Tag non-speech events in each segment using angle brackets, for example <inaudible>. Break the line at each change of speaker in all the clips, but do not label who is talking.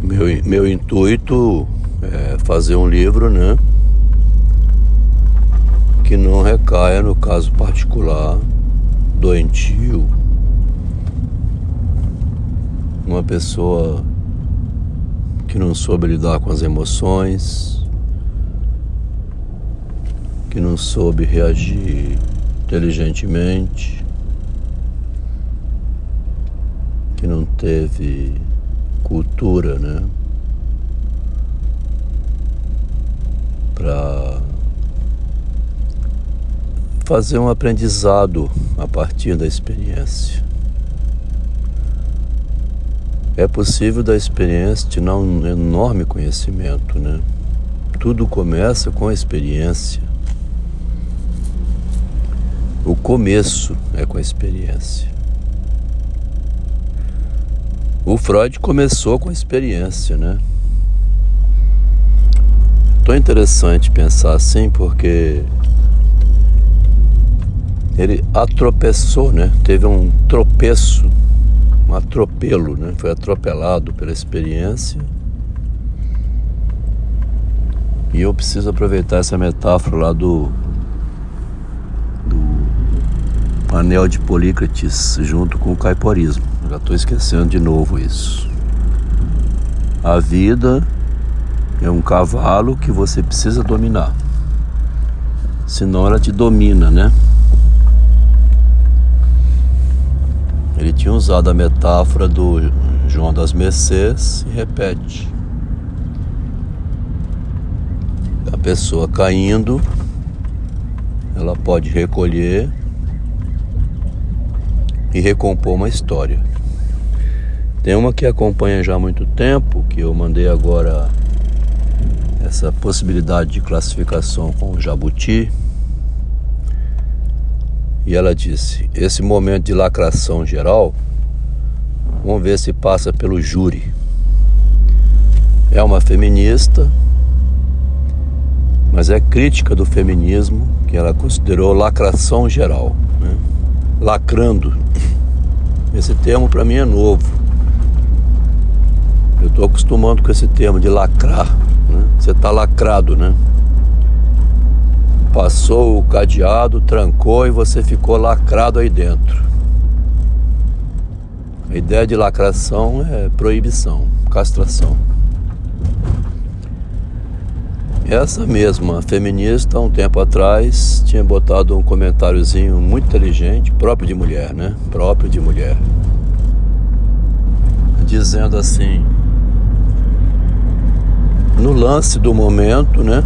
Meu, meu intuito é fazer um livro, né? Que não recaia no caso particular, doentio, uma pessoa que não soube lidar com as emoções, que não soube reagir inteligentemente, que não teve cultura, né? Para fazer um aprendizado a partir da experiência. É possível da experiência tirar um enorme conhecimento, né? Tudo começa com a experiência. O começo é com a experiência. O Freud começou com a experiência, né? Tão interessante pensar assim porque ele atropeçou, né? Teve um tropeço, um atropelo, né? Foi atropelado pela experiência. E eu preciso aproveitar essa metáfora lá do do anel de Polícrates junto com o caiporismo. Já estou esquecendo de novo isso. A vida é um cavalo que você precisa dominar. Senão ela te domina, né? Ele tinha usado a metáfora do João das Mercês e repete. A pessoa caindo, ela pode recolher e recompor uma história. Tem uma que acompanha já há muito tempo, que eu mandei agora essa possibilidade de classificação com o jabuti. E ela disse: esse momento de lacração geral, vamos ver se passa pelo júri. É uma feminista, mas é crítica do feminismo que ela considerou lacração geral, né? lacrando. Esse termo para mim é novo. Eu estou acostumando com esse termo de lacrar. Né? Você está lacrado, né? Passou o cadeado, trancou e você ficou lacrado aí dentro. A ideia de lacração é proibição, castração. Essa mesma feminista, um tempo atrás, tinha botado um comentáriozinho muito inteligente, próprio de mulher, né? Próprio de mulher. Dizendo assim: no lance do momento, né?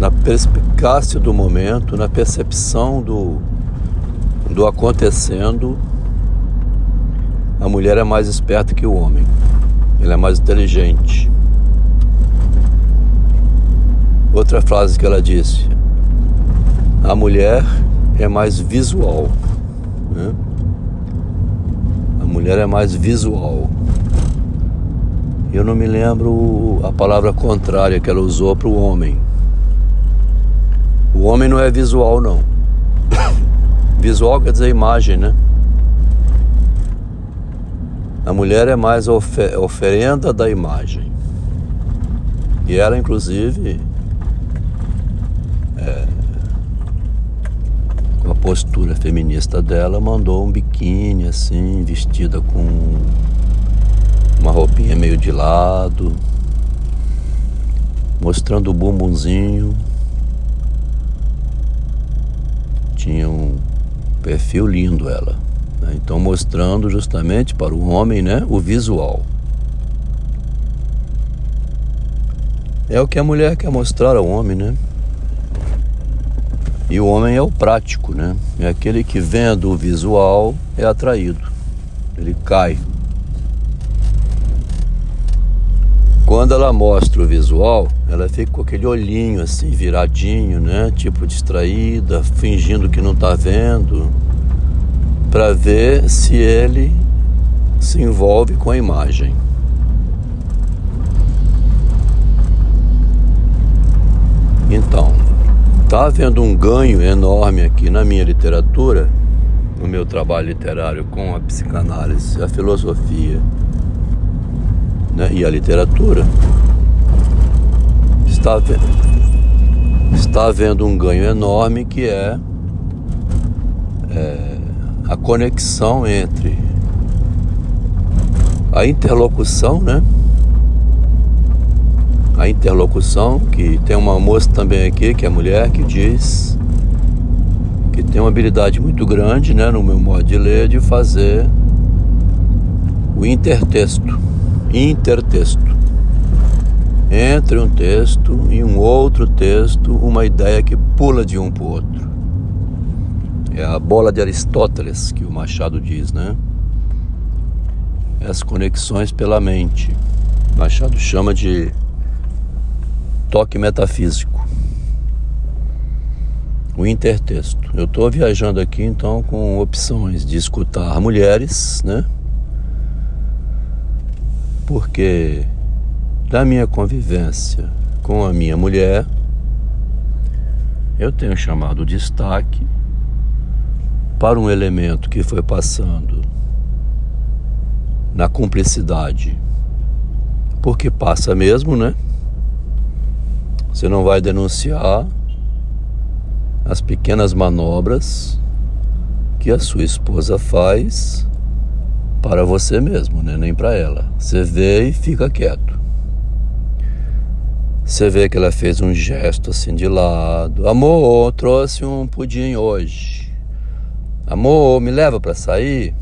na perspicácia do momento, na percepção do, do acontecendo, a mulher é mais esperta que o homem. Ela é mais inteligente. Outra frase que ela disse: a mulher é mais visual. Né? A mulher é mais visual. Eu não me lembro a palavra contrária que ela usou para o homem. O homem não é visual, não. <coughs> Visual quer dizer imagem, né? A mulher é mais ofer oferenda da imagem. E ela, inclusive, é, com a postura feminista dela, mandou um biquíni assim, vestida com uma roupinha meio de lado, mostrando o bumbumzinho. Tinha um perfil lindo ela. Né? Então mostrando justamente para o homem né, o visual. É o que a mulher quer mostrar ao homem, né? E o homem é o prático, né? É aquele que vendo o visual é atraído. Ele cai Quando ela mostra o visual, ela fica com aquele olhinho assim, viradinho, né? Tipo distraída, fingindo que não está vendo, para ver se ele se envolve com a imagem. Então, está havendo um ganho enorme aqui na minha literatura, no meu trabalho literário com a psicanálise, a filosofia né, e a literatura, está, está havendo um ganho enorme que é, é a conexão entre a interlocução, né? A interlocução, que tem uma moça também aqui, que é mulher, que diz que tem uma habilidade muito grande, né, no meu modo de ler, de fazer o intertexto, intertexto. Entre um texto e um outro texto, uma ideia que pula de um para o outro. É a bola de Aristóteles que o Machado diz, né? As conexões pela mente. Machado chama de toque metafísico. O intertexto. Eu estou viajando aqui então com opções de escutar mulheres, né? Porque da minha convivência com a minha mulher, eu tenho chamado destaque para um elemento que foi passando na cumplicidade, porque passa mesmo, né? Você não vai denunciar as pequenas manobras que a sua esposa faz para você mesmo, né? nem para ela. Você vê e fica quieto. Você vê que ela fez um gesto assim de lado. Amor, trouxe um pudim hoje. Amor, me leva para sair.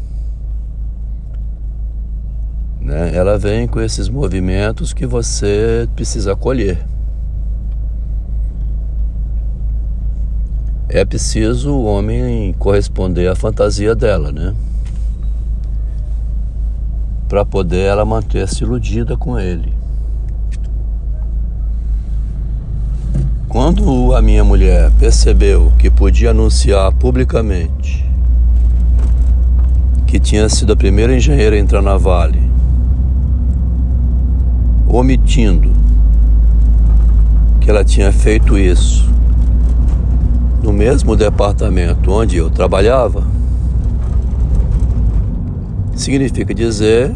Né? Ela vem com esses movimentos que você precisa acolher. É preciso o homem corresponder à fantasia dela, né? Para poder ela manter-se iludida com ele. Quando a minha mulher percebeu que podia anunciar publicamente que tinha sido a primeira engenheira a entrar na Vale, omitindo que ela tinha feito isso no mesmo departamento onde eu trabalhava, significa dizer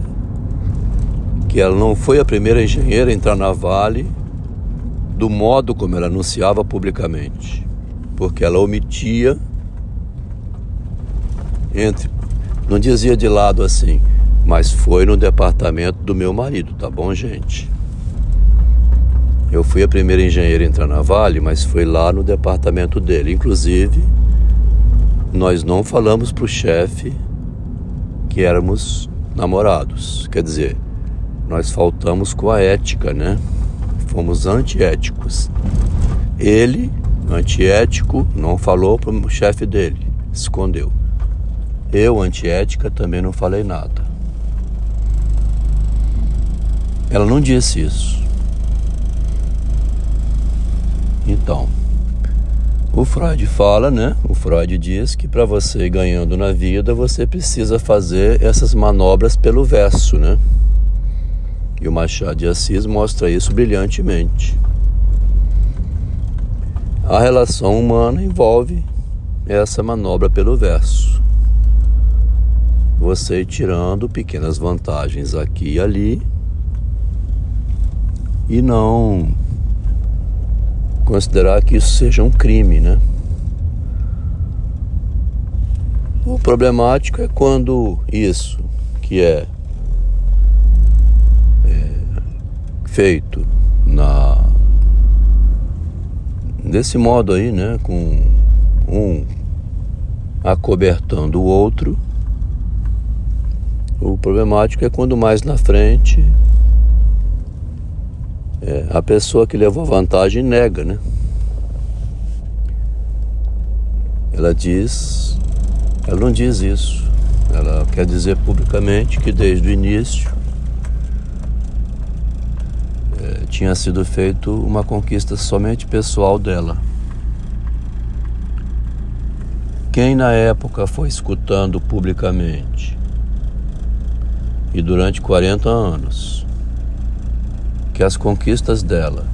que ela não foi a primeira engenheira a entrar na Vale do modo como ela anunciava publicamente, porque ela omitia entre não dizia de lado assim, mas foi no departamento do meu marido, tá bom, gente? Eu fui a primeira engenheira a entrar na Vale, mas foi lá no departamento dele. Inclusive, nós não falamos pro chefe que éramos namorados. Quer dizer, nós faltamos com a ética, né? Fomos antiéticos. Ele, antiético, não falou pro chefe dele, escondeu. Eu, antiética, também não falei nada. Ela não disse isso. Então, o Freud fala, né? O Freud diz que para você ir ganhando na vida, você precisa fazer essas manobras pelo verso, né? E o Machado de Assis mostra isso brilhantemente. A relação humana envolve essa manobra pelo verso você ir tirando pequenas vantagens aqui e ali e não considerar que isso seja um crime, né? O problemático é quando isso que é, é feito na desse modo aí, né, com um acobertando o outro o problemático é quando mais na frente é, a pessoa que levou vantagem nega, né? Ela diz, ela não diz isso. Ela quer dizer publicamente que desde o início é, tinha sido feito uma conquista somente pessoal dela. Quem na época foi escutando publicamente e durante 40 anos que as conquistas dela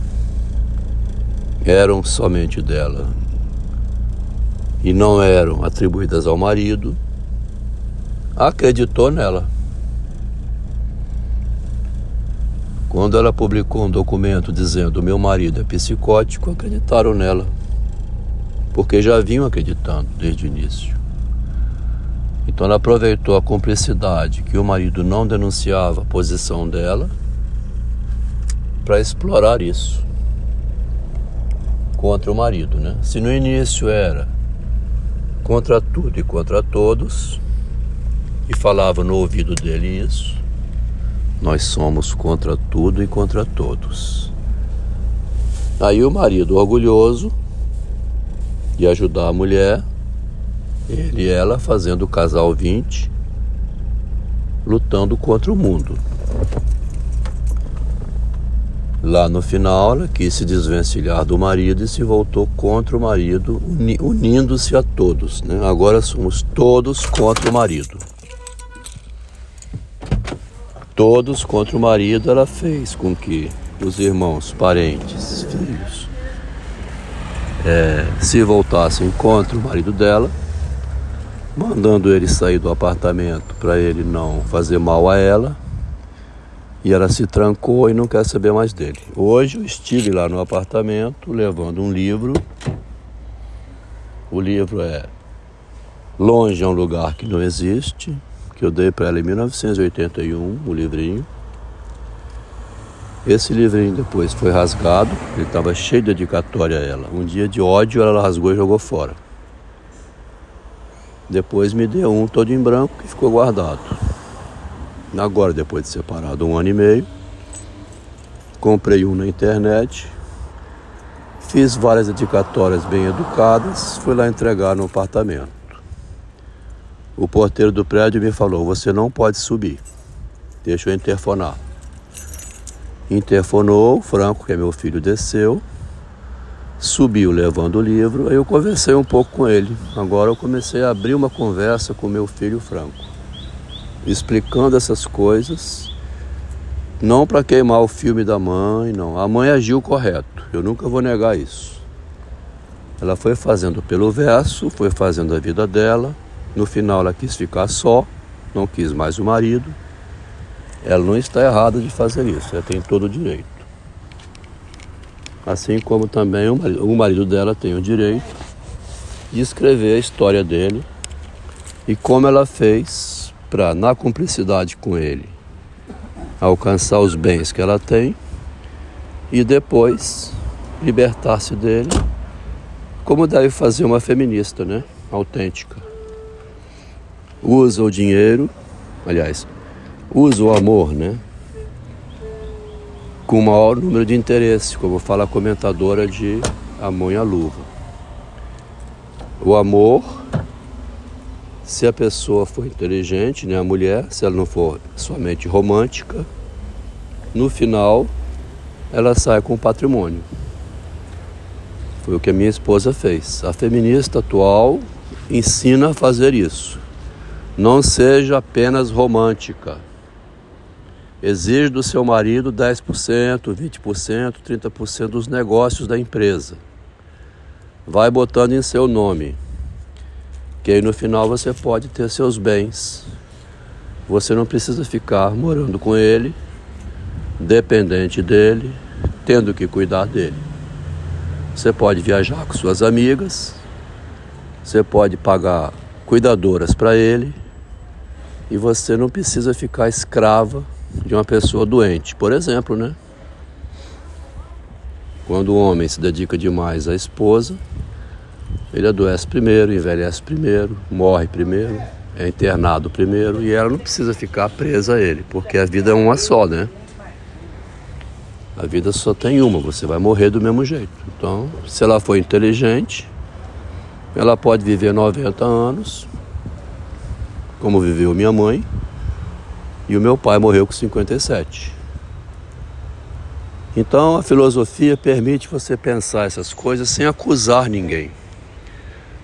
eram somente dela e não eram atribuídas ao marido, acreditou nela. Quando ela publicou um documento dizendo meu marido é psicótico, acreditaram nela. Porque já vinham acreditando desde o início. Então ela aproveitou a cumplicidade que o marido não denunciava a posição dela para explorar isso contra o marido, né? Se no início era contra tudo e contra todos e falava no ouvido dele isso, nós somos contra tudo e contra todos. Aí o marido orgulhoso de ajudar a mulher, ele e ela fazendo o casal 20, lutando contra o mundo. Lá no final, ela quis se desvencilhar do marido e se voltou contra o marido, unindo-se a todos. Né? Agora somos todos contra o marido todos contra o marido, ela fez com que os irmãos, parentes, filhos é, se voltassem contra o marido dela, mandando ele sair do apartamento para ele não fazer mal a ela. E ela se trancou e não quer saber mais dele. Hoje eu estive lá no apartamento levando um livro. O livro é Longe é um lugar que não existe, que eu dei para ela em 1981, o livrinho. Esse livrinho depois foi rasgado, ele estava cheio de dedicatória a ela. Um dia de ódio ela rasgou e jogou fora. Depois me deu um todo em branco que ficou guardado. Agora, depois de separado um ano e meio, comprei um na internet, fiz várias dedicatórias bem educadas, fui lá entregar no apartamento. O porteiro do prédio me falou: Você não pode subir. Deixa eu interfonar. Interfonou, Franco, que é meu filho, desceu, subiu levando o livro. Aí eu conversei um pouco com ele. Agora eu comecei a abrir uma conversa com meu filho Franco, explicando essas coisas. Não para queimar o filme da mãe, não. A mãe agiu correto, eu nunca vou negar isso. Ela foi fazendo pelo verso, foi fazendo a vida dela no final ela quis ficar só, não quis mais o marido. Ela não está errada de fazer isso, ela tem todo o direito. Assim como também o marido, dela tem o direito de escrever a história dele e como ela fez para, na cumplicidade com ele, alcançar os bens que ela tem e depois libertar-se dele, como deve fazer uma feminista, né? Autêntica usa o dinheiro, aliás, usa o amor, né? Com o maior número de interesses, como fala a comentadora de A Mão e a Luva. O amor, se a pessoa for inteligente, né, a mulher, se ela não for somente romântica, no final ela sai com o patrimônio. Foi o que a minha esposa fez. A feminista atual ensina a fazer isso. Não seja apenas romântica. Exige do seu marido 10%, 20%, 30% dos negócios da empresa. Vai botando em seu nome. Que aí no final você pode ter seus bens. Você não precisa ficar morando com ele, dependente dele, tendo que cuidar dele. Você pode viajar com suas amigas, você pode pagar cuidadoras para ele e você não precisa ficar escrava de uma pessoa doente. Por exemplo, né? Quando o homem se dedica demais à esposa, ele adoece primeiro, envelhece primeiro, morre primeiro, é internado primeiro e ela não precisa ficar presa a ele, porque a vida é uma só, né? A vida só tem uma, você vai morrer do mesmo jeito. Então, se ela for inteligente, ela pode viver 90 anos, como viveu minha mãe, e o meu pai morreu com 57. Então a filosofia permite você pensar essas coisas sem acusar ninguém.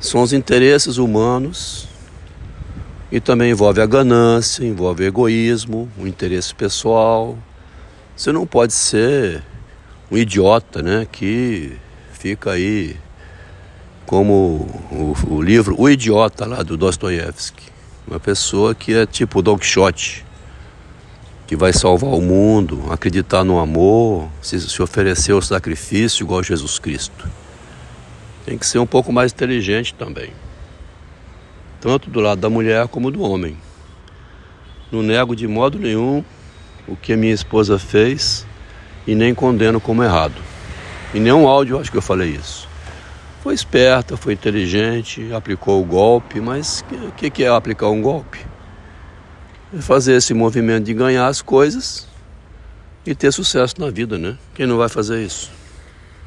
São os interesses humanos e também envolve a ganância, envolve o egoísmo, o interesse pessoal. Você não pode ser um idiota, né, que fica aí como o, o livro O Idiota lá do Dostoiévski. Uma pessoa que é tipo Don Quixote. que vai salvar o mundo, acreditar no amor, se, se oferecer ao sacrifício igual Jesus Cristo. Tem que ser um pouco mais inteligente também, tanto do lado da mulher como do homem. Não nego de modo nenhum o que a minha esposa fez e nem condeno como errado. Em nenhum áudio eu acho que eu falei isso. Foi esperta, foi inteligente, aplicou o golpe, mas o que, que é aplicar um golpe? É fazer esse movimento de ganhar as coisas e ter sucesso na vida, né? Quem não vai fazer isso?